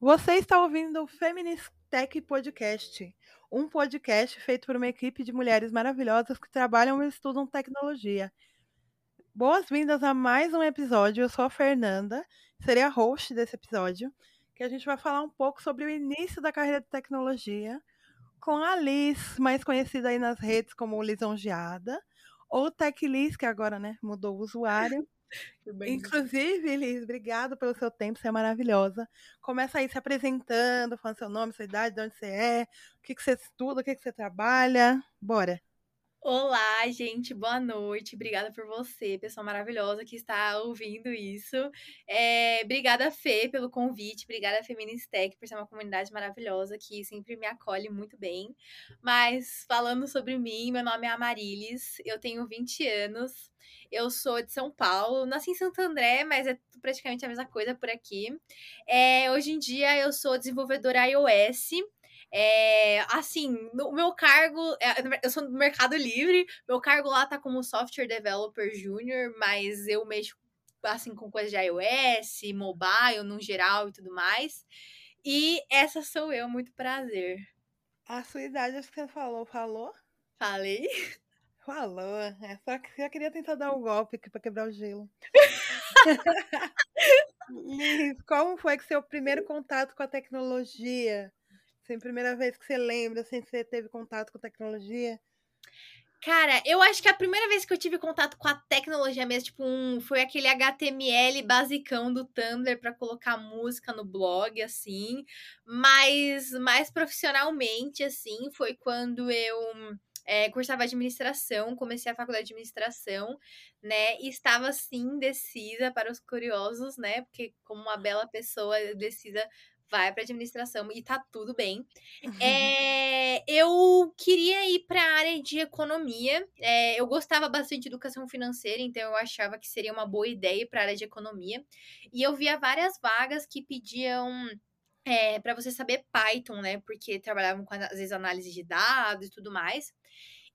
Você está ouvindo o Feminist Tech Podcast, um podcast feito por uma equipe de mulheres maravilhosas que trabalham e estudam tecnologia. Boas-vindas a mais um episódio. Eu sou a Fernanda, serei a host desse episódio, que a gente vai falar um pouco sobre o início da carreira de tecnologia com a Liz, mais conhecida aí nas redes como Lisonjeada, ou Tech Liz, que agora né, mudou o usuário. Inclusive, Liz, obrigada pelo seu tempo, você é maravilhosa. Começa aí se apresentando, falando seu nome, sua idade, de onde você é, o que, que você estuda, o que, que você trabalha. Bora! Olá, gente, boa noite. Obrigada por você, pessoa maravilhosa que está ouvindo isso. É, obrigada, Fê, pelo convite. Obrigada, Feministec, por ser uma comunidade maravilhosa que sempre me acolhe muito bem. Mas, falando sobre mim, meu nome é Amarilis, eu tenho 20 anos, eu sou de São Paulo, nasci em Santo André, mas é praticamente a mesma coisa por aqui. É, hoje em dia, eu sou desenvolvedora iOS. É, assim, no meu cargo, é, eu sou do Mercado Livre, meu cargo lá tá como Software Developer Júnior, mas eu mexo assim com coisas de iOS, mobile no geral e tudo mais. E essa sou eu, muito prazer. A sua idade, acho que você falou, falou? Falei? Falou. É só que eu queria tentar dar um golpe aqui pra quebrar o gelo. Como foi que seu primeiro contato com a tecnologia? Assim, primeira vez que você lembra, assim, que você teve contato com tecnologia? Cara, eu acho que a primeira vez que eu tive contato com a tecnologia mesmo, tipo, um, foi aquele HTML basicão do Tumblr para colocar música no blog, assim. Mas mais profissionalmente, assim, foi quando eu é, cursava administração, comecei a faculdade de administração, né? E estava, assim, decisa para os curiosos, né? Porque, como uma bela pessoa decisa vai para administração e tá tudo bem. É, eu queria ir para a área de economia. É, eu gostava bastante de educação financeira, então eu achava que seria uma boa ideia para a área de economia. E eu via várias vagas que pediam é, para você saber Python, né? Porque trabalhavam com às vezes análise de dados e tudo mais.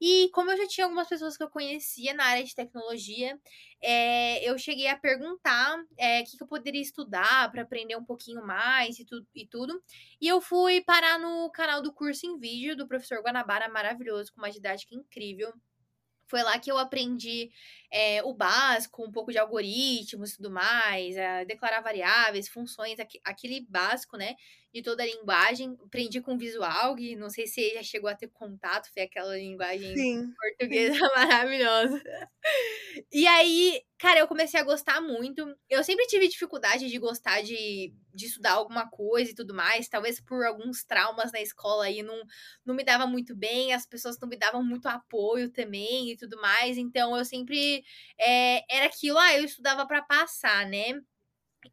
E como eu já tinha algumas pessoas que eu conhecia na área de tecnologia, é, eu cheguei a perguntar é, o que, que eu poderia estudar para aprender um pouquinho mais e, tu, e tudo. E eu fui parar no canal do curso em vídeo do professor Guanabara, maravilhoso, com uma didática incrível. Foi lá que eu aprendi é, o básico, um pouco de algoritmos e tudo mais, declarar variáveis, funções, aquele básico, né? De toda a linguagem. Aprendi com visual, e não sei se já chegou a ter contato, foi aquela linguagem sim, portuguesa sim. maravilhosa. E aí, cara, eu comecei a gostar muito. Eu sempre tive dificuldade de gostar de, de estudar alguma coisa e tudo mais. Talvez por alguns traumas na escola aí não, não me dava muito bem, as pessoas não me davam muito apoio também e tudo mais. Então eu sempre é, era aquilo, ah, eu estudava para passar, né?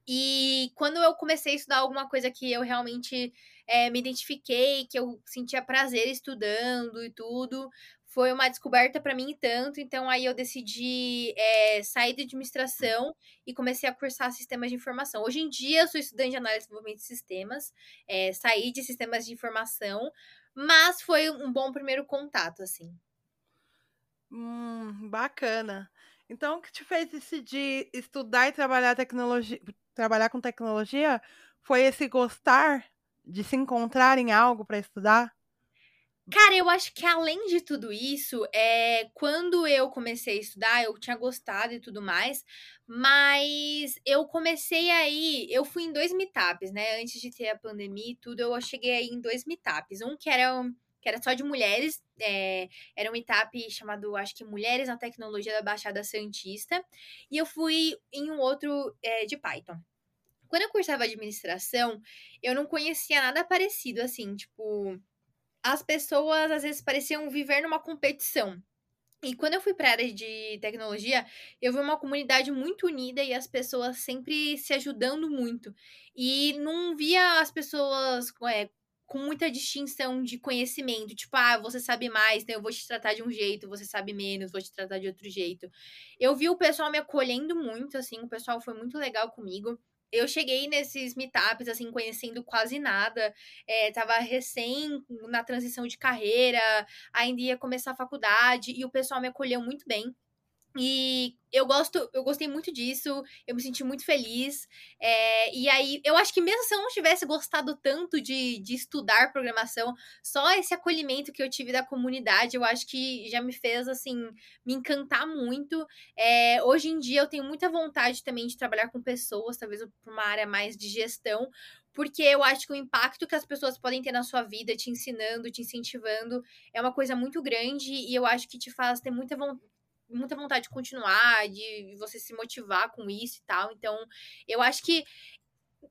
E quando eu comecei a estudar alguma coisa que eu realmente é, me identifiquei, que eu sentia prazer estudando e tudo, foi uma descoberta para mim tanto. Então aí eu decidi é, sair de administração e comecei a cursar sistemas de informação. Hoje em dia eu sou estudante de análise e desenvolvimento de sistemas, é, saí de sistemas de informação, mas foi um bom primeiro contato, assim. Hum, bacana. Então, o que te fez decidir estudar e trabalhar tecnologia, trabalhar com tecnologia, foi esse gostar de se encontrar em algo para estudar? Cara, eu acho que além de tudo isso, é, quando eu comecei a estudar, eu tinha gostado e tudo mais, mas eu comecei aí, eu fui em dois meetups, né? Antes de ter a pandemia e tudo, eu cheguei aí em dois meetups. Um que era que era só de mulheres. É, era um meetup chamado, acho que Mulheres na Tecnologia da Baixada Santista. E eu fui em um outro é, de Python. Quando eu cursava administração, eu não conhecia nada parecido, assim, tipo. As pessoas às vezes pareciam viver numa competição. E quando eu fui para a área de tecnologia, eu vi uma comunidade muito unida e as pessoas sempre se ajudando muito. E não via as pessoas é, com muita distinção de conhecimento. Tipo, ah, você sabe mais, então eu vou te tratar de um jeito, você sabe menos, vou te tratar de outro jeito. Eu vi o pessoal me acolhendo muito, assim, o pessoal foi muito legal comigo. eu cheguei nesses meetups, assim, conhecendo quase nada. É, tava recém na transição de carreira, ainda ia começar a faculdade, e o pessoal me acolheu muito bem. E eu gosto, eu gostei muito disso, eu me senti muito feliz. É, e aí, eu acho que mesmo se eu não tivesse gostado tanto de, de estudar programação, só esse acolhimento que eu tive da comunidade, eu acho que já me fez, assim, me encantar muito. É, hoje em dia, eu tenho muita vontade também de trabalhar com pessoas, talvez por uma área mais de gestão, porque eu acho que o impacto que as pessoas podem ter na sua vida, te ensinando, te incentivando, é uma coisa muito grande e eu acho que te faz ter muita vontade muita vontade de continuar, de você se motivar com isso e tal. Então, eu acho que.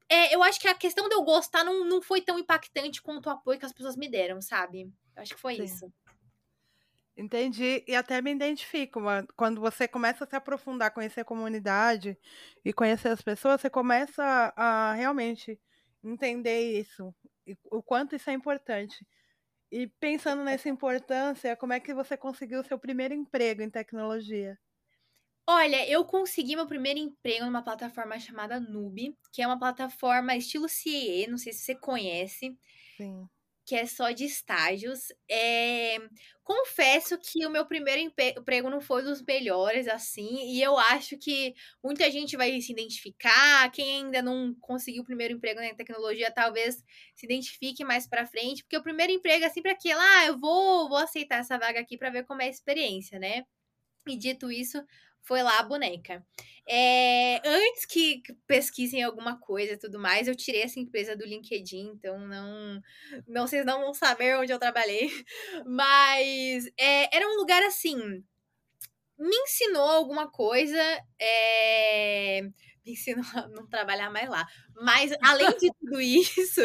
É, eu acho que a questão de eu gostar não, não foi tão impactante quanto o apoio que as pessoas me deram, sabe? Eu acho que foi Sim. isso. Entendi, e até me identifico. Quando você começa a se aprofundar, conhecer a comunidade e conhecer as pessoas, você começa a, a realmente entender isso, o quanto isso é importante. E pensando nessa importância, como é que você conseguiu o seu primeiro emprego em tecnologia? Olha, eu consegui meu primeiro emprego numa plataforma chamada Nube, que é uma plataforma estilo CAE, não sei se você conhece. Sim que é só de estágios. É... Confesso que o meu primeiro emprego não foi dos melhores, assim, e eu acho que muita gente vai se identificar. Quem ainda não conseguiu o primeiro emprego na tecnologia, talvez se identifique mais para frente, porque o primeiro emprego é sempre aquele, ah, eu vou, vou aceitar essa vaga aqui para ver como é a experiência, né? E dito isso, foi lá a boneca. É, antes que pesquisem alguma coisa e tudo mais, eu tirei essa empresa do LinkedIn, então não, não vocês não vão saber onde eu trabalhei. Mas é, era um lugar assim. Me ensinou alguma coisa. É, me ensinou a não trabalhar mais lá. Mas, além de tudo isso,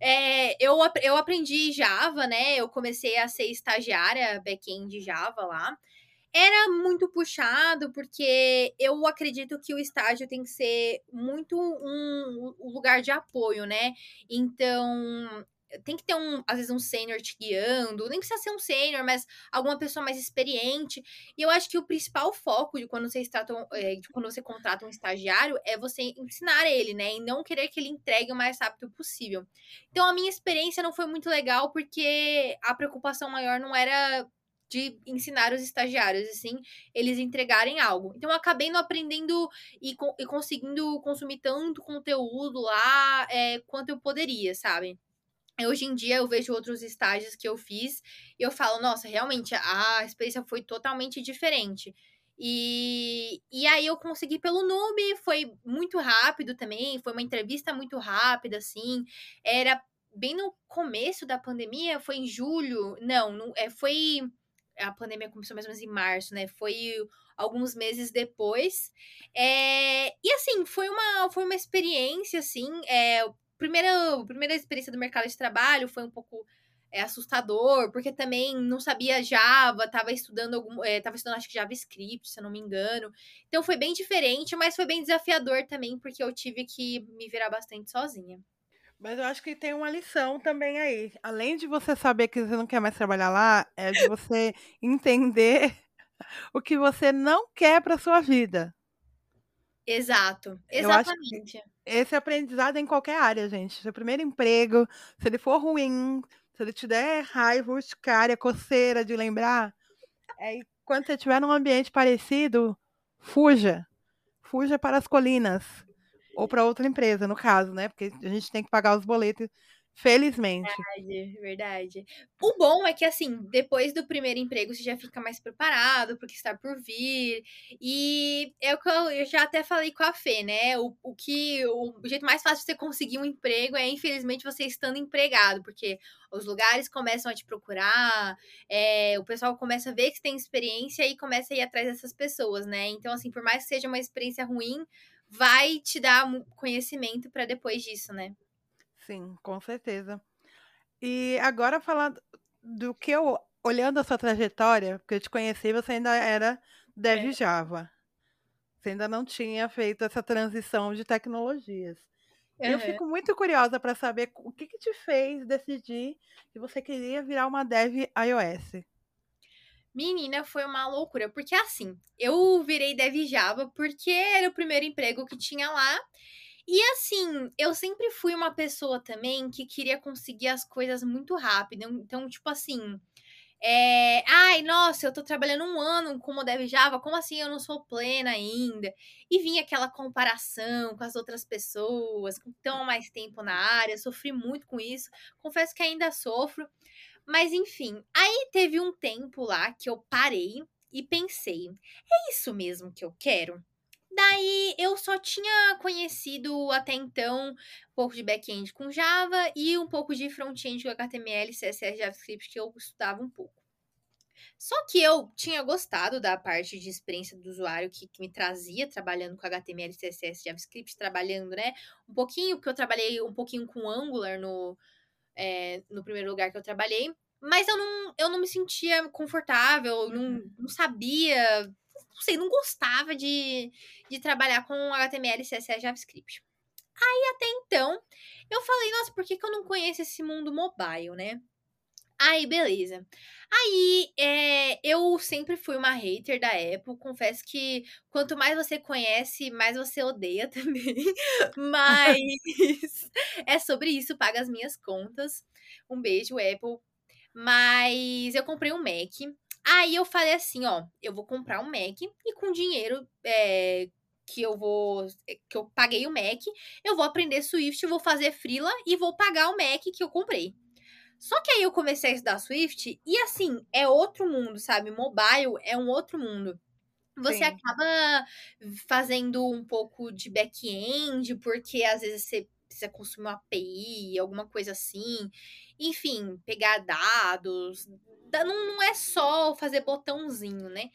é, eu, eu aprendi Java, né? Eu comecei a ser estagiária back-end Java lá. Era muito puxado, porque eu acredito que o estágio tem que ser muito um, um lugar de apoio, né? Então, tem que ter um, às vezes, um sênior te guiando, nem precisa ser um sênior, mas alguma pessoa mais experiente. E eu acho que o principal foco de quando vocês tratam, é, de quando você contrata um estagiário é você ensinar ele, né? E não querer que ele entregue o mais rápido possível. Então a minha experiência não foi muito legal, porque a preocupação maior não era de ensinar os estagiários, assim, eles entregarem algo. Então, eu acabei não aprendendo e, e conseguindo consumir tanto conteúdo lá é, quanto eu poderia, sabe? Hoje em dia eu vejo outros estágios que eu fiz e eu falo, nossa, realmente a experiência foi totalmente diferente. E, e aí eu consegui pelo Noob, foi muito rápido também, foi uma entrevista muito rápida, assim. Era bem no começo da pandemia, foi em julho. Não, não é, foi a pandemia começou mais ou menos em março, né? Foi alguns meses depois. É, e assim, foi uma, foi uma experiência, assim. É, primeira, primeira experiência do mercado de trabalho foi um pouco é, assustador, porque também não sabia Java, tava estudando algum. É, tava estudando, acho que JavaScript, se eu não me engano. Então foi bem diferente, mas foi bem desafiador também, porque eu tive que me virar bastante sozinha. Mas eu acho que tem uma lição também aí. Além de você saber que você não quer mais trabalhar lá, é de você entender o que você não quer para sua vida. Exato, exatamente. Esse aprendizado é em qualquer área, gente. Seu primeiro emprego, se ele for ruim, se ele te der raiva, urticária, coceira de lembrar, é, quando você estiver num ambiente parecido, fuja. Fuja para as colinas ou para outra empresa, no caso, né? Porque a gente tem que pagar os boletos, felizmente. Verdade, verdade. O bom é que, assim, depois do primeiro emprego, você já fica mais preparado porque está por vir. E é o que eu, já até falei com a Fê, né? O, o que o jeito mais fácil de você conseguir um emprego é, infelizmente, você estando empregado, porque os lugares começam a te procurar, é, o pessoal começa a ver que você tem experiência e começa a ir atrás dessas pessoas, né? Então, assim, por mais que seja uma experiência ruim, vai te dar conhecimento para depois disso, né? Sim, com certeza. E agora falando do que eu, olhando a sua trajetória, porque eu te conheci, você ainda era Dev é. Java. Você ainda não tinha feito essa transição de tecnologias. Uhum. Eu fico muito curiosa para saber o que, que te fez decidir que você queria virar uma Dev iOS. Menina, foi uma loucura, porque assim, eu virei dev Java porque era o primeiro emprego que tinha lá. E assim, eu sempre fui uma pessoa também que queria conseguir as coisas muito rápido. Então, tipo assim, é, ai, nossa, eu tô trabalhando um ano como Dev Java, como assim eu não sou plena ainda? E vinha aquela comparação com as outras pessoas que estão mais tempo na área, sofri muito com isso, confesso que ainda sofro, mas enfim, aí teve um tempo lá que eu parei e pensei, é isso mesmo que eu quero? Daí eu só tinha conhecido até então um pouco de back-end com Java e um pouco de front-end com HTML, CSS, JavaScript que eu estudava um pouco. Só que eu tinha gostado da parte de experiência do usuário que, que, me trazia trabalhando com HTML, CSS, JavaScript, trabalhando, né? Um pouquinho, porque eu trabalhei um pouquinho com Angular no, é, no primeiro lugar que eu trabalhei. Mas eu não, eu não me sentia confortável, não, uhum. não sabia, não sei, não gostava de, de trabalhar com HTML, CSS, JavaScript. Aí até então, eu falei, nossa, por que, que eu não conheço esse mundo mobile, né? Aí, beleza. Aí, é, eu sempre fui uma hater da Apple. Confesso que quanto mais você conhece, mais você odeia também. Mas é sobre isso, paga as minhas contas. Um beijo, Apple. Mas eu comprei um Mac. Aí eu falei assim, ó, eu vou comprar um Mac e com dinheiro é, que eu vou que eu paguei o Mac, eu vou aprender Swift, vou fazer freela e vou pagar o Mac que eu comprei. Só que aí eu comecei a estudar Swift e assim, é outro mundo, sabe? Mobile é um outro mundo. Você Sim. acaba fazendo um pouco de back-end, porque às vezes você precisa consumir uma API, alguma coisa assim. Enfim, pegar dados. Não, não é só fazer botãozinho, né?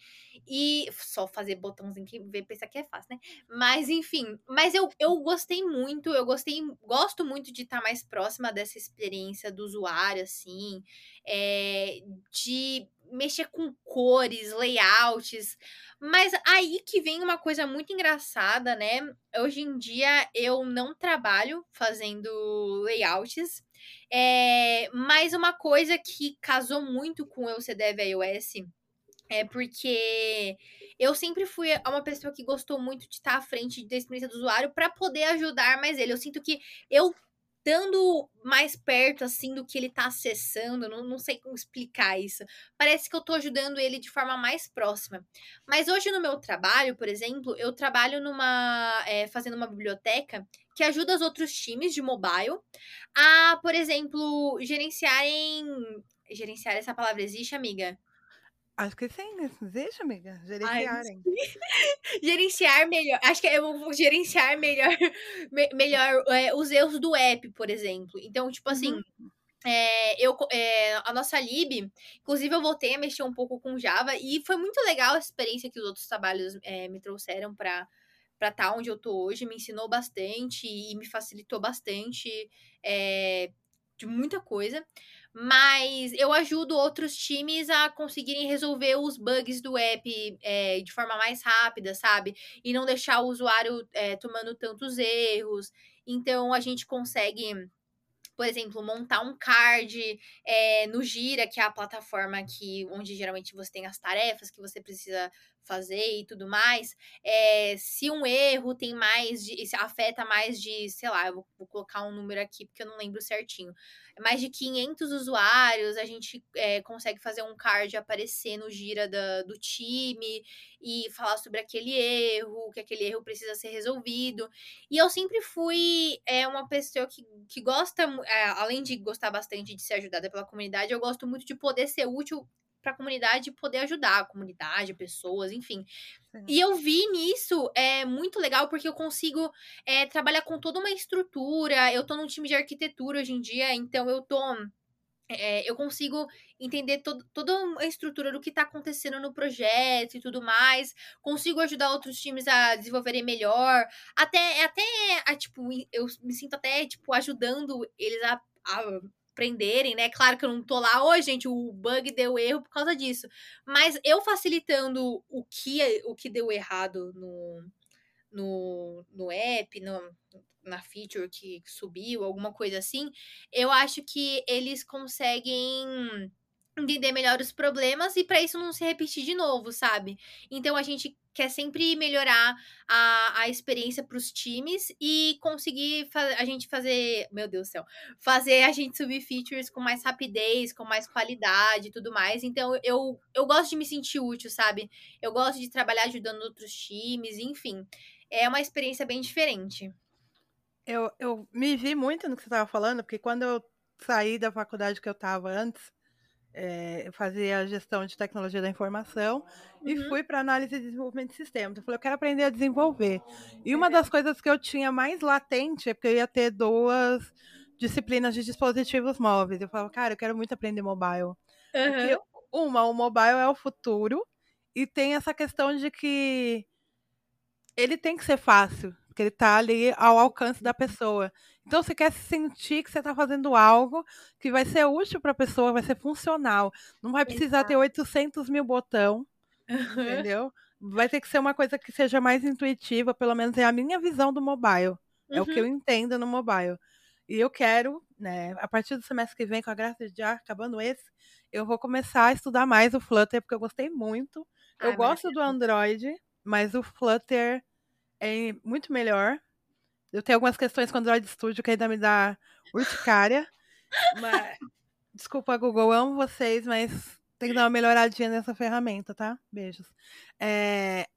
E só fazer botãozinho que vê pensar que é fácil, né? Mas enfim, mas eu, eu gostei muito, eu gostei, gosto muito de estar mais próxima dessa experiência do usuário, assim, é, de mexer com cores, layouts. Mas aí que vem uma coisa muito engraçada, né? Hoje em dia eu não trabalho fazendo layouts. É, mas uma coisa que casou muito com o CDEV iOS é porque eu sempre fui uma pessoa que gostou muito de estar à frente da experiência do usuário para poder ajudar mais ele. Eu sinto que eu estando mais perto, assim, do que ele tá acessando, não, não sei como explicar isso. Parece que eu tô ajudando ele de forma mais próxima. Mas hoje no meu trabalho, por exemplo, eu trabalho numa. É, fazendo uma biblioteca que ajuda os outros times de mobile a, por exemplo, gerenciarem. Gerenciar essa palavra existe, amiga? Acho que sim, existe, amiga. Gerenciarem. Ai, gerenciar melhor. Acho que eu vou gerenciar melhor, me, melhor é, os erros do app, por exemplo. Então, tipo assim. Uhum. É, eu, é, a nossa lib, inclusive eu voltei a mexer um pouco com Java e foi muito legal a experiência que os outros trabalhos é, me trouxeram para para estar tá onde eu tô hoje, me ensinou bastante e me facilitou bastante é, de muita coisa mas eu ajudo outros times a conseguirem resolver os bugs do app é, de forma mais rápida, sabe? E não deixar o usuário é, tomando tantos erros. Então a gente consegue por exemplo, montar um card é, no Gira, que é a plataforma que, onde geralmente você tem as tarefas que você precisa fazer e tudo mais. É, se um erro tem mais de. afeta mais de, sei lá, eu vou, vou colocar um número aqui porque eu não lembro certinho mais de 500 usuários, a gente é, consegue fazer um card aparecer no gira da, do time e falar sobre aquele erro, que aquele erro precisa ser resolvido. E eu sempre fui é, uma pessoa que, que gosta, além de gostar bastante de ser ajudada pela comunidade, eu gosto muito de poder ser útil para a comunidade poder ajudar a comunidade, pessoas, enfim. Sim. E eu vi nisso é muito legal porque eu consigo é, trabalhar com toda uma estrutura. Eu tô num time de arquitetura hoje em dia, então eu tô é, eu consigo entender todo, toda a estrutura do que está acontecendo no projeto e tudo mais. Consigo ajudar outros times a desenvolverem melhor. Até, até a, tipo, eu me sinto até, tipo, ajudando eles a, a prenderem, né? Claro que eu não tô lá, oi, gente, o bug deu erro por causa disso. Mas eu facilitando o que, o que deu errado no, no, no app, no, na feature que subiu, alguma coisa assim, eu acho que eles conseguem entender melhor os problemas e para isso não se repetir de novo, sabe? Então a gente quer sempre melhorar a, a experiência para os times e conseguir a gente fazer, meu Deus do céu, fazer a gente subir features com mais rapidez, com mais qualidade e tudo mais. Então eu, eu gosto de me sentir útil, sabe? Eu gosto de trabalhar ajudando outros times, enfim. É uma experiência bem diferente. Eu, eu me vi muito no que você estava falando, porque quando eu saí da faculdade que eu estava antes, é, eu fazia gestão de tecnologia da informação uhum. e fui para análise e desenvolvimento de sistemas. Eu falei, eu quero aprender a desenvolver. E uma das coisas que eu tinha mais latente é porque eu ia ter duas disciplinas de dispositivos móveis. Eu falava, cara, eu quero muito aprender mobile. Uhum. Uma, o mobile é o futuro e tem essa questão de que ele tem que ser fácil, porque ele está ali ao alcance da pessoa. Então, você quer sentir que você está fazendo algo que vai ser útil para a pessoa, vai ser funcional. Não vai precisar Exato. ter 800 mil botão, uhum. entendeu? Vai ter que ser uma coisa que seja mais intuitiva, pelo menos é a minha visão do mobile. Uhum. É o que eu uhum. entendo no mobile. E eu quero, né, a partir do semestre que vem, com a graça de já acabando esse, eu vou começar a estudar mais o Flutter, porque eu gostei muito. Eu gosto do Android, mas o Flutter é muito melhor. Eu tenho algumas questões com o Android Studio que ainda me dá urticária. mas, desculpa, Google, amo vocês, mas tem que dar uma melhoradinha nessa ferramenta, tá? Beijos. É,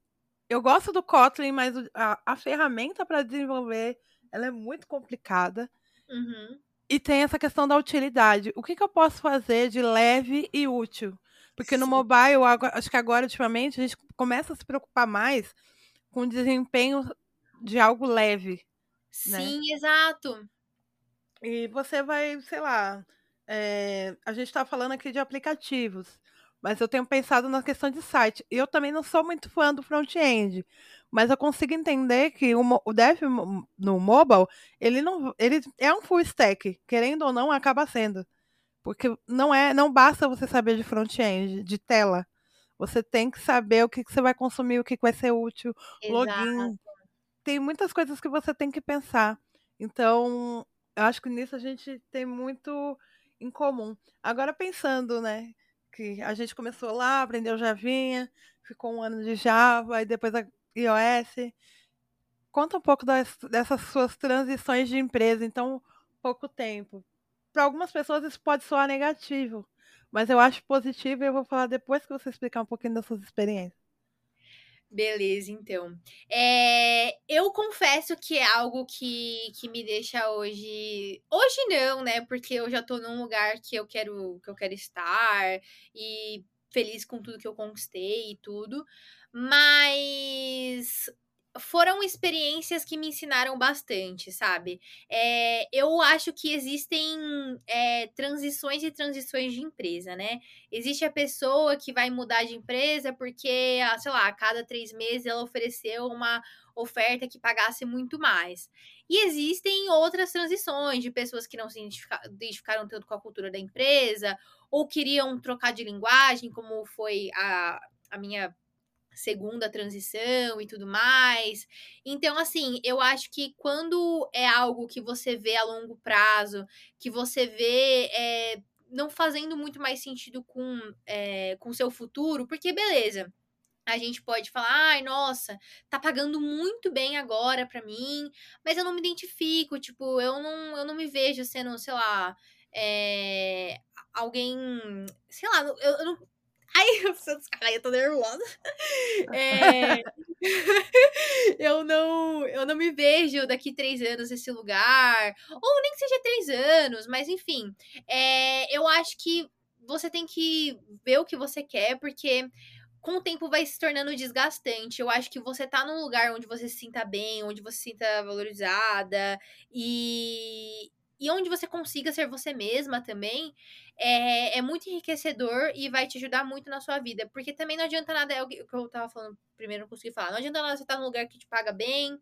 eu gosto do Kotlin, mas a, a ferramenta para desenvolver ela é muito complicada. Uhum. E tem essa questão da utilidade. O que, que eu posso fazer de leve e útil? Porque Sim. no mobile, acho que agora, ultimamente, a gente começa a se preocupar mais com o desempenho de algo leve. Né? Sim, né? exato. E você vai, sei lá, é, a gente está falando aqui de aplicativos, mas eu tenho pensado na questão de site. Eu também não sou muito fã do front-end, mas eu consigo entender que o, o dev no mobile, ele não, ele é um full stack, querendo ou não, acaba sendo. Porque não é, não basta você saber de front-end, de tela. Você tem que saber o que, que você vai consumir, o que, que vai ser útil, Exato. login, tem muitas coisas que você tem que pensar. Então, eu acho que nisso a gente tem muito em comum. Agora pensando, né, que a gente começou lá, aprendeu Javinha, ficou um ano de Java, e depois a iOS. Conta um pouco das, dessas suas transições de empresa, então, pouco tempo. Para algumas pessoas isso pode soar negativo, mas eu acho positivo e eu vou falar depois que você explicar um pouquinho das suas experiências. Beleza, então. É, eu confesso que é algo que, que me deixa hoje. Hoje não, né? Porque eu já tô num lugar que eu quero que eu quero estar e feliz com tudo que eu conquistei e tudo. Mas foram experiências que me ensinaram bastante, sabe? É, eu acho que existem é, transições e transições de empresa, né? Existe a pessoa que vai mudar de empresa porque, ah, sei lá, a cada três meses ela ofereceu uma oferta que pagasse muito mais. E existem outras transições de pessoas que não se identificaram tanto com a cultura da empresa ou queriam trocar de linguagem, como foi a, a minha segunda transição e tudo mais. Então, assim, eu acho que quando é algo que você vê a longo prazo, que você vê é, não fazendo muito mais sentido com é, o seu futuro, porque beleza. A gente pode falar, ai, nossa, tá pagando muito bem agora para mim, mas eu não me identifico, tipo, eu não, eu não me vejo sendo, sei lá, é, alguém, sei lá, eu, eu não, Ai, eu preciso descarregar, eu tô nervosa. É... eu não eu não me vejo daqui três anos nesse lugar. Ou nem que seja três anos, mas enfim. É... Eu acho que você tem que ver o que você quer, porque com o tempo vai se tornando desgastante. Eu acho que você tá num lugar onde você se sinta bem, onde você se sinta valorizada e, e onde você consiga ser você mesma também, é, é muito enriquecedor e vai te ajudar muito na sua vida. Porque também não adianta nada, é o que eu tava falando primeiro, não consegui falar, não adianta nada você estar tá num lugar que te paga bem,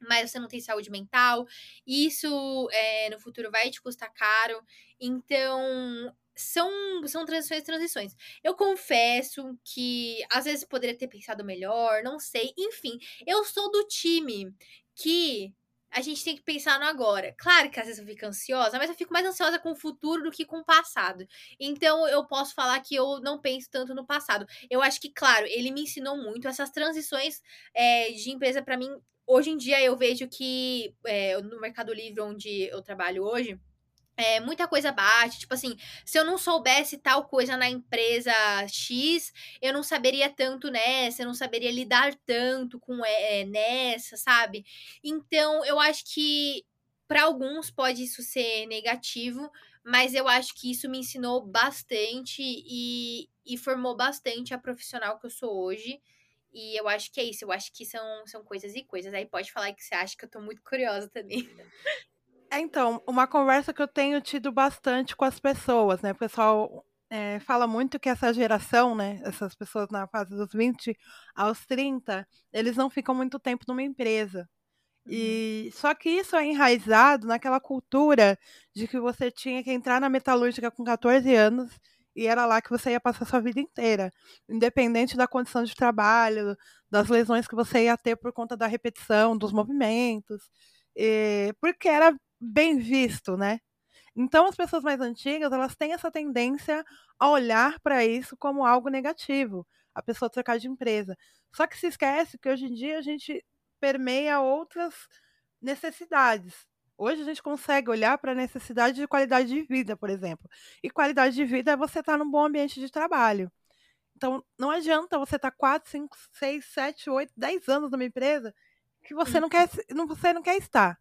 mas você não tem saúde mental, isso é, no futuro vai te custar caro. Então, são, são transições transições. Eu confesso que às vezes poderia ter pensado melhor, não sei. Enfim, eu sou do time que a gente tem que pensar no agora. Claro que às vezes eu fico ansiosa, mas eu fico mais ansiosa com o futuro do que com o passado. Então eu posso falar que eu não penso tanto no passado. Eu acho que, claro, ele me ensinou muito essas transições é, de empresa para mim. Hoje em dia eu vejo que é, no Mercado Livre, onde eu trabalho hoje, é, muita coisa bate. Tipo assim, se eu não soubesse tal coisa na empresa X, eu não saberia tanto nessa, eu não saberia lidar tanto com é, nessa, sabe? Então, eu acho que para alguns pode isso ser negativo, mas eu acho que isso me ensinou bastante e, e formou bastante a profissional que eu sou hoje. E eu acho que é isso, eu acho que são, são coisas e coisas. Aí pode falar que você acha que eu tô muito curiosa também. É, então, uma conversa que eu tenho tido bastante com as pessoas, né? O pessoal é, fala muito que essa geração, né? Essas pessoas na fase dos 20 aos 30, eles não ficam muito tempo numa empresa. Uhum. E só que isso é enraizado naquela cultura de que você tinha que entrar na metalúrgica com 14 anos e era lá que você ia passar sua vida inteira, independente da condição de trabalho, das lesões que você ia ter por conta da repetição dos movimentos, e, porque era bem visto, né? Então as pessoas mais antigas, elas têm essa tendência a olhar para isso como algo negativo, a pessoa trocar de empresa. Só que se esquece que hoje em dia a gente permeia outras necessidades. Hoje a gente consegue olhar para a necessidade de qualidade de vida, por exemplo. E qualidade de vida é você estar tá num bom ambiente de trabalho. Então, não adianta você estar 4, 5, 6, 7, 8, 10 anos numa empresa que você não quer, não, você não quer estar.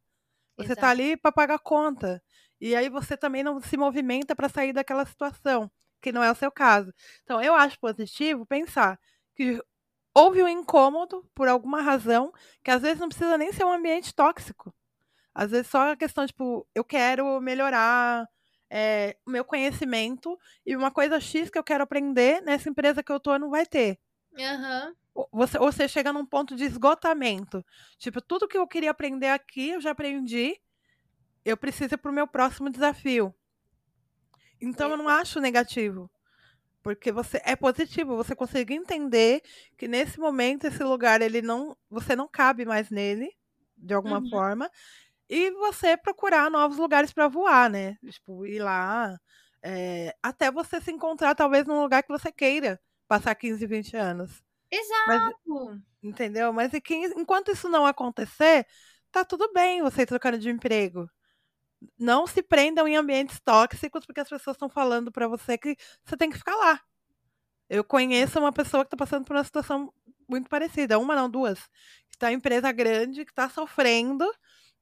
Você está ali para pagar conta. E aí você também não se movimenta para sair daquela situação, que não é o seu caso. Então, eu acho positivo pensar que houve um incômodo por alguma razão, que às vezes não precisa nem ser um ambiente tóxico. Às vezes só a questão, tipo, eu quero melhorar é, o meu conhecimento e uma coisa X que eu quero aprender nessa empresa que eu tô não vai ter. Uhum você, você chega num ponto de esgotamento. Tipo, tudo que eu queria aprender aqui, eu já aprendi. Eu preciso para o meu próximo desafio. Então, eu não acho negativo. Porque você é positivo, você consegue entender que nesse momento esse lugar ele não, você não cabe mais nele de alguma uhum. forma e você procurar novos lugares para voar, né? Tipo, ir lá é, até você se encontrar talvez num lugar que você queira passar 15, 20 anos. Exato. Mas, entendeu? Mas é que, enquanto isso não acontecer, tá tudo bem você trocando de emprego. Não se prendam em ambientes tóxicos porque as pessoas estão falando para você que você tem que ficar lá. Eu conheço uma pessoa que está passando por uma situação muito parecida, uma não, duas, que está em empresa grande, que está sofrendo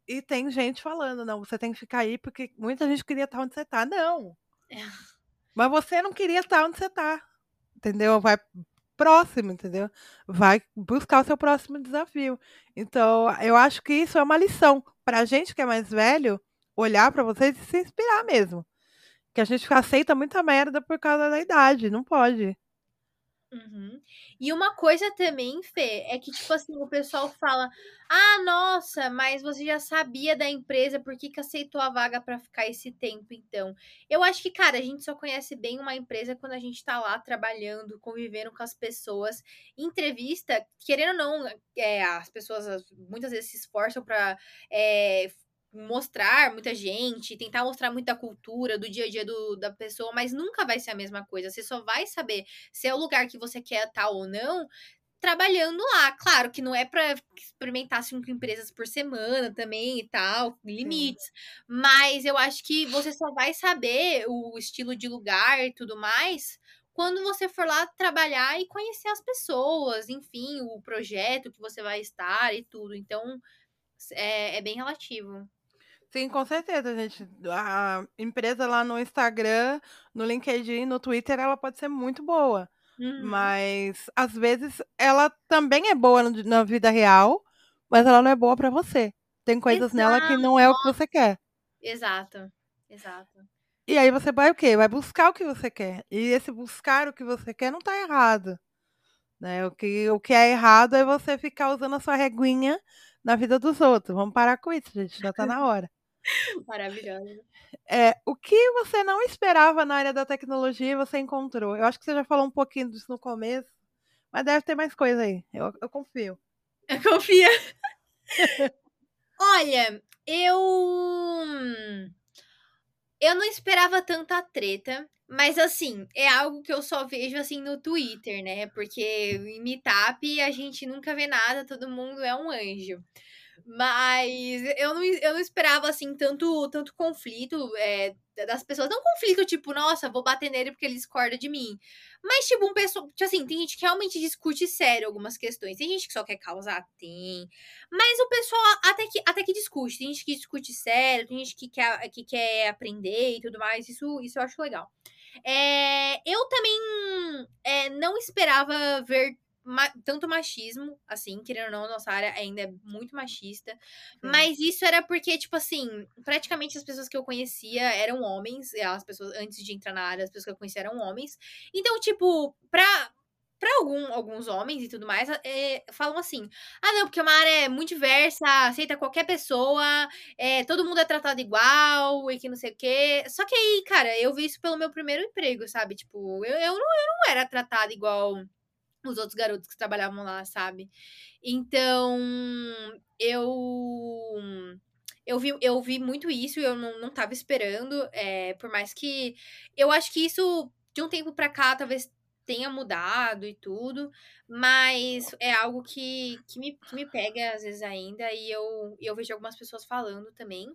e tem gente falando, não, você tem que ficar aí porque muita gente queria estar onde você está. Não. É. Mas você não queria estar onde você está. Entendeu? Vai próximo, entendeu? Vai buscar o seu próximo desafio. Então, eu acho que isso é uma lição para a gente que é mais velho olhar para vocês e se inspirar mesmo. Que a gente aceita muita merda por causa da idade, não pode. Uhum. E uma coisa também, Fê, é que, tipo assim, o pessoal fala: Ah, nossa, mas você já sabia da empresa, por que, que aceitou a vaga para ficar esse tempo, então? Eu acho que, cara, a gente só conhece bem uma empresa quando a gente tá lá trabalhando, convivendo com as pessoas. Entrevista, querendo ou não, é, as pessoas muitas vezes se esforçam pra. É, mostrar muita gente, tentar mostrar muita cultura do dia a dia do, da pessoa, mas nunca vai ser a mesma coisa. Você só vai saber se é o lugar que você quer estar ou não trabalhando lá. Claro que não é para experimentar cinco empresas por semana também e tal, limites. Sim. Mas eu acho que você só vai saber o estilo de lugar e tudo mais quando você for lá trabalhar e conhecer as pessoas, enfim, o projeto que você vai estar e tudo. Então, é, é bem relativo. Sim, com certeza, gente. A empresa lá no Instagram, no LinkedIn, no Twitter, ela pode ser muito boa. Uhum. Mas às vezes ela também é boa no, na vida real, mas ela não é boa para você. Tem coisas Exato. nela que não é o que você quer. Exato. Exato. E aí você vai o quê? Vai buscar o que você quer. E esse buscar o que você quer não tá errado. Né? O, que, o que é errado é você ficar usando a sua reguinha na vida dos outros. Vamos parar com isso, gente. Já tá na hora. Maravilhoso. É, o que você não esperava na área da tecnologia você encontrou? Eu acho que você já falou um pouquinho disso no começo, mas deve ter mais coisa aí. Eu, eu confio. Eu confio. Olha, eu. Eu não esperava tanta treta. Mas assim, é algo que eu só vejo assim no Twitter, né? Porque em Meetup a gente nunca vê nada, todo mundo é um anjo. Mas eu não, eu não esperava, assim, tanto, tanto conflito é, das pessoas. Não conflito, tipo, nossa, vou bater nele porque ele discorda de mim. Mas, tipo, um pessoal. Tipo assim, tem gente que realmente discute sério algumas questões. Tem gente que só quer causar? Tem. Mas o pessoal até que, até que discute. Tem gente que discute sério, tem gente que quer, que quer aprender e tudo mais. Isso, isso eu acho legal. É, eu também é, não esperava ver ma tanto machismo, assim, querendo ou não, a nossa área ainda é muito machista. Sim. Mas isso era porque, tipo assim, praticamente as pessoas que eu conhecia eram homens. As pessoas, antes de entrar na área, as pessoas que eu conhecia eram homens. Então, tipo, pra, para algum, alguns homens e tudo mais, é, falam assim: ah, não, porque uma área é muito diversa, aceita qualquer pessoa, é, todo mundo é tratado igual e que não sei o quê. Só que aí, cara, eu vi isso pelo meu primeiro emprego, sabe? Tipo, eu, eu, não, eu não era tratada igual os outros garotos que trabalhavam lá, sabe? Então, eu eu vi, eu vi muito isso e eu não, não tava esperando. É, por mais que. Eu acho que isso, de um tempo pra cá, talvez tenha mudado e tudo, mas é algo que, que, me, que me pega às vezes ainda e eu, eu vejo algumas pessoas falando também.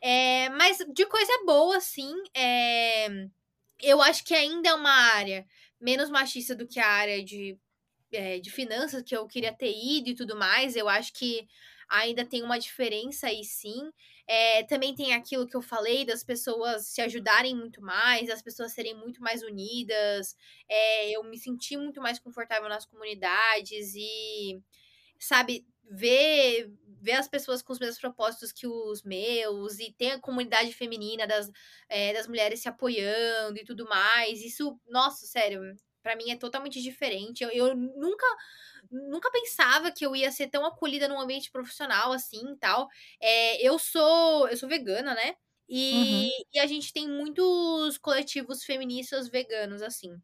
É, mas de coisa boa, sim, é, eu acho que ainda é uma área menos machista do que a área de, é, de finanças que eu queria ter ido e tudo mais. Eu acho que ainda tem uma diferença aí sim. É, também tem aquilo que eu falei das pessoas se ajudarem muito mais, das pessoas serem muito mais unidas. É, eu me senti muito mais confortável nas comunidades e, sabe, ver, ver as pessoas com os mesmos propósitos que os meus e ter a comunidade feminina das, é, das mulheres se apoiando e tudo mais. Isso, nossa, sério, para mim é totalmente diferente. Eu, eu nunca nunca pensava que eu ia ser tão acolhida num ambiente profissional assim e tal. É, eu sou eu sou vegana, né? E, uhum. e a gente tem muitos coletivos feministas veganos, assim.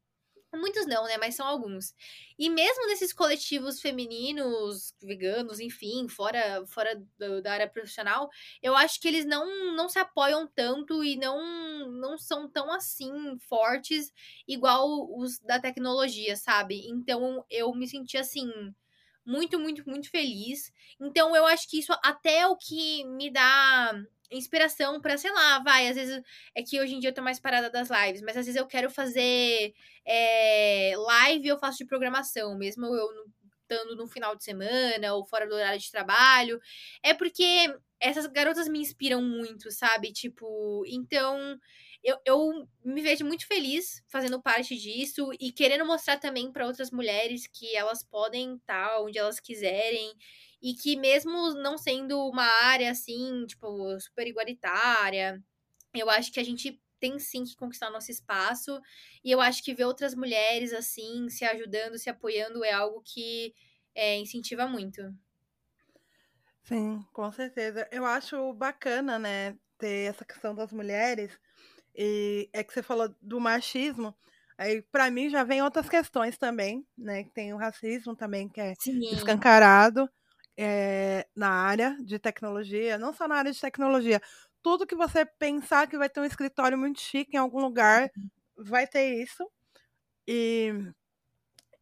Muitos não, né? Mas são alguns. E mesmo nesses coletivos femininos, veganos, enfim, fora, fora do, da área profissional, eu acho que eles não, não se apoiam tanto e não, não são tão assim fortes igual os da tecnologia, sabe? Então eu me senti assim muito, muito, muito feliz. Então eu acho que isso até é o que me dá inspiração para sei lá, vai, às vezes é que hoje em dia eu tô mais parada das lives, mas às vezes eu quero fazer é, live eu faço de programação, mesmo eu estando no final de semana ou fora do horário de trabalho. É porque essas garotas me inspiram muito, sabe? Tipo, então eu, eu me vejo muito feliz fazendo parte disso e querendo mostrar também para outras mulheres que elas podem estar onde elas quiserem e que mesmo não sendo uma área assim, tipo, super igualitária, eu acho que a gente tem sim que conquistar o nosso espaço. E eu acho que ver outras mulheres assim, se ajudando, se apoiando, é algo que é, incentiva muito. Sim, com certeza. Eu acho bacana, né, ter essa questão das mulheres. E é que você falou do machismo. Aí, para mim, já vem outras questões também, né? Tem o racismo também, que é Sim. escancarado é, na área de tecnologia, não só na área de tecnologia, tudo que você pensar que vai ter um escritório muito chique em algum lugar, uhum. vai ter isso. E,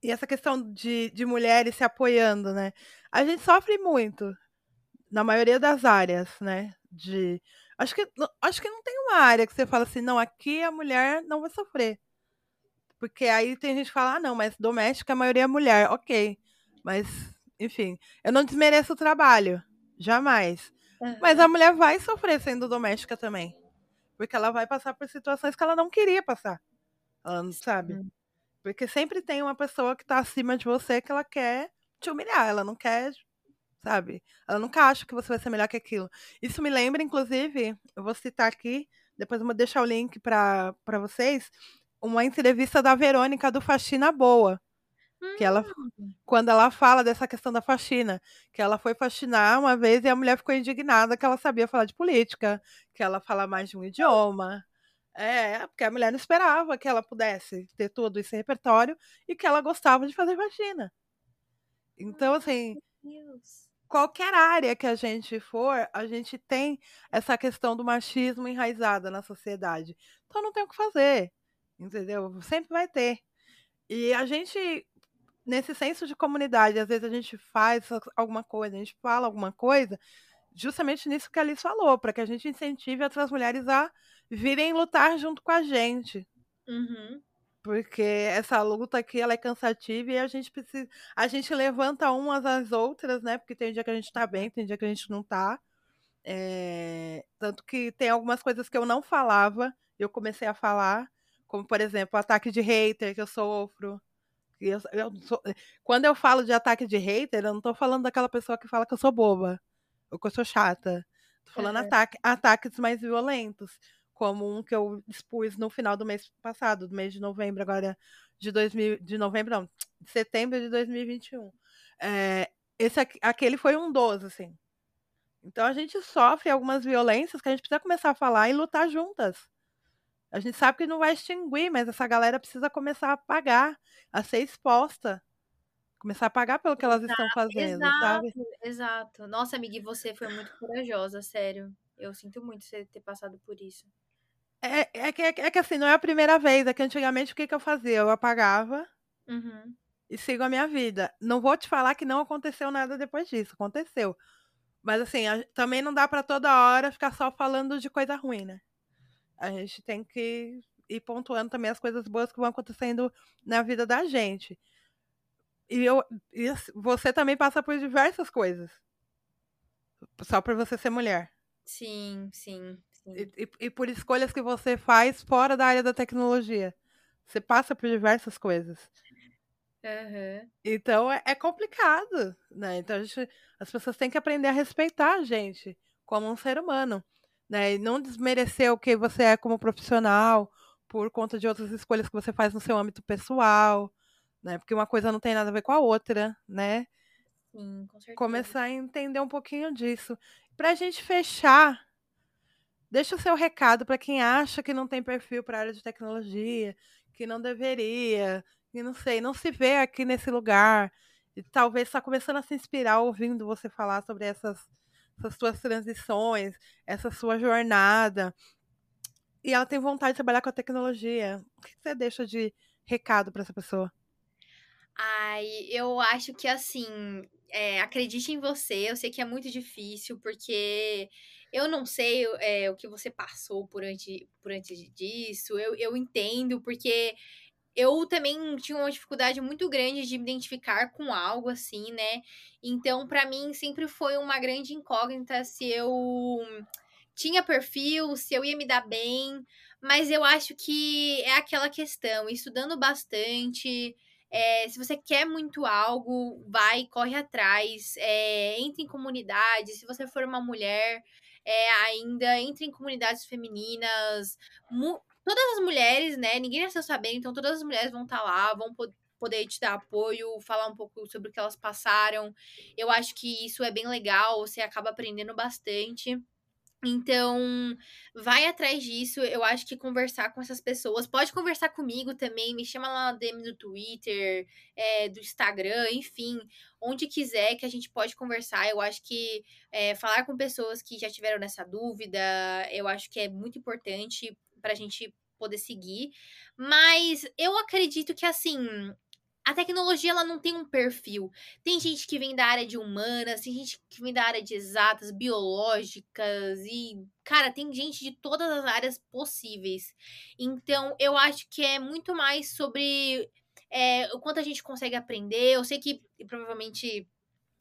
e essa questão de, de mulheres se apoiando, né? A gente sofre muito, na maioria das áreas, né? De, acho, que, acho que não tem uma área que você fala assim, não, aqui a mulher não vai sofrer. Porque aí tem gente que fala, ah, não, mas doméstica a maioria é mulher. Ok. Mas enfim, eu não desmereço o trabalho, jamais. Uhum. Mas a mulher vai sofrer sendo doméstica também. Porque ela vai passar por situações que ela não queria passar. Ela não sabe. Uhum. Porque sempre tem uma pessoa que tá acima de você que ela quer te humilhar. Ela não quer, sabe? Ela nunca acha que você vai ser melhor que aquilo. Isso me lembra, inclusive, eu vou citar aqui, depois eu vou deixar o link para vocês, uma entrevista da Verônica do Faxina Boa. Que ela, hum. quando ela fala dessa questão da faxina, que ela foi faxinar uma vez e a mulher ficou indignada que ela sabia falar de política, que ela fala mais de um idioma. É, porque a mulher não esperava que ela pudesse ter todo esse repertório e que ela gostava de fazer faxina. Então, assim, qualquer área que a gente for, a gente tem essa questão do machismo enraizada na sociedade. Então não tem o que fazer, entendeu? Sempre vai ter. E a gente, nesse senso de comunidade, às vezes a gente faz alguma coisa, a gente fala alguma coisa, justamente nisso que a Alice falou, para que a gente incentive outras mulheres a virem lutar junto com a gente. Uhum. Porque essa luta aqui ela é cansativa e a gente precisa. A gente levanta umas às outras, né? Porque tem dia que a gente tá bem, tem dia que a gente não tá. É... Tanto que tem algumas coisas que eu não falava, eu comecei a falar, como por exemplo, ataque de hater que eu sofro. Eu, eu sou... Quando eu falo de ataque de hater, eu não tô falando daquela pessoa que fala que eu sou boba, ou que eu sou chata. Tô falando é. ataque, ataques mais violentos como um que eu expus no final do mês passado, do mês de novembro, agora de 2000, de novembro, não, de setembro de 2021. É, esse aquele foi um dos, assim. Então a gente sofre algumas violências que a gente precisa começar a falar e lutar juntas. A gente sabe que não vai extinguir, mas essa galera precisa começar a pagar, a ser exposta. Começar a pagar pelo que elas estão fazendo, exato, sabe? Exato. Nossa, amiga, e você foi muito corajosa, sério. Eu sinto muito você ter passado por isso. É, é, que, é que assim, não é a primeira vez. É que antigamente o que, que eu fazia? Eu apagava uhum. e sigo a minha vida. Não vou te falar que não aconteceu nada depois disso. Aconteceu. Mas assim, a, também não dá para toda hora ficar só falando de coisa ruim, né? A gente tem que ir pontuando também as coisas boas que vão acontecendo na vida da gente. E, eu, e você também passa por diversas coisas. Só por você ser mulher. Sim, sim. E, e, e, por escolhas que você faz fora da área da tecnologia. Você passa por diversas coisas. Uhum. Então é, é, complicado, né? Então gente, as pessoas têm que aprender a respeitar a gente como um ser humano, né? E não desmerecer o que você é como profissional por conta de outras escolhas que você faz no seu âmbito pessoal, né? Porque uma coisa não tem nada a ver com a outra, né? Sim, com certeza. Começar a entender um pouquinho disso. Pra gente fechar, Deixa o seu recado para quem acha que não tem perfil para a área de tecnologia, que não deveria, que não sei, não se vê aqui nesse lugar. E talvez está começando a se inspirar ouvindo você falar sobre essas, essas suas transições, essa sua jornada. E ela tem vontade de trabalhar com a tecnologia. O que você deixa de recado para essa pessoa? Ai, eu acho que assim, é, acredite em você. Eu sei que é muito difícil, porque eu não sei é, o que você passou por antes, por antes disso, eu, eu entendo, porque eu também tinha uma dificuldade muito grande de me identificar com algo assim, né? Então, para mim, sempre foi uma grande incógnita se eu tinha perfil, se eu ia me dar bem, mas eu acho que é aquela questão, estudando bastante. É, se você quer muito algo, vai, corre atrás, é, entre em comunidade. Se você for uma mulher, é, ainda entre em comunidades femininas. Todas as mulheres, né? Ninguém nasceu sabendo, então todas as mulheres vão estar tá lá, vão poder te dar apoio, falar um pouco sobre o que elas passaram. Eu acho que isso é bem legal, você acaba aprendendo bastante. Então, vai atrás disso. Eu acho que conversar com essas pessoas. Pode conversar comigo também. Me chama lá na DM do Twitter, é, do Instagram, enfim. Onde quiser que a gente pode conversar. Eu acho que é, falar com pessoas que já tiveram nessa dúvida, eu acho que é muito importante para a gente poder seguir. Mas eu acredito que, assim, a tecnologia ela não tem um perfil. Tem gente que vem da área de humanas, tem gente que vem da área de exatas, biológicas e, cara, tem gente de todas as áreas possíveis. Então, eu acho que é muito mais sobre é, o quanto a gente consegue aprender. Eu sei que provavelmente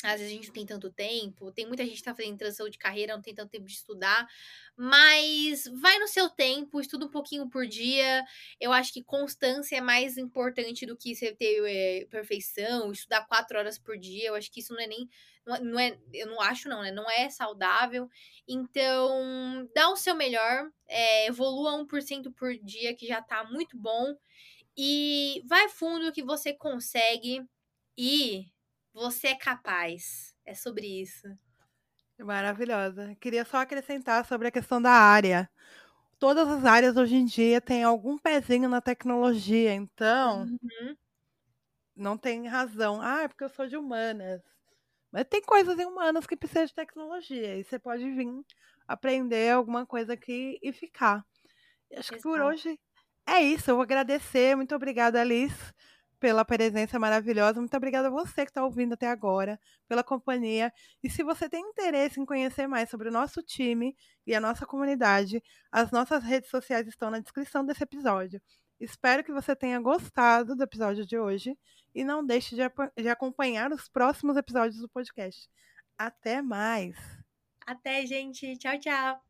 às vezes a gente não tem tanto tempo, tem muita gente que tá fazendo transição de carreira, não tem tanto tempo de estudar, mas vai no seu tempo, estuda um pouquinho por dia. Eu acho que constância é mais importante do que você ter é, perfeição, estudar quatro horas por dia. Eu acho que isso não é nem. Não é, é, eu não acho, não, né? Não é saudável. Então, dá o seu melhor, é, evolua 1% por dia, que já tá muito bom. E vai fundo que você consegue. E você é capaz. É sobre isso. Maravilhosa. Queria só acrescentar sobre a questão da área. Todas as áreas hoje em dia têm algum pezinho na tecnologia, então uhum. não tem razão. Ah, é porque eu sou de humanas. Mas tem coisas em humanas que precisam de tecnologia. E você pode vir aprender alguma coisa aqui e ficar. Acho que por hoje é isso. Eu vou agradecer. Muito obrigada, Alice, pela presença maravilhosa. Muito obrigada a você que está ouvindo até agora, pela companhia. E se você tem interesse em conhecer mais sobre o nosso time e a nossa comunidade, as nossas redes sociais estão na descrição desse episódio. Espero que você tenha gostado do episódio de hoje e não deixe de, de acompanhar os próximos episódios do podcast. Até mais! Até, gente! Tchau, tchau!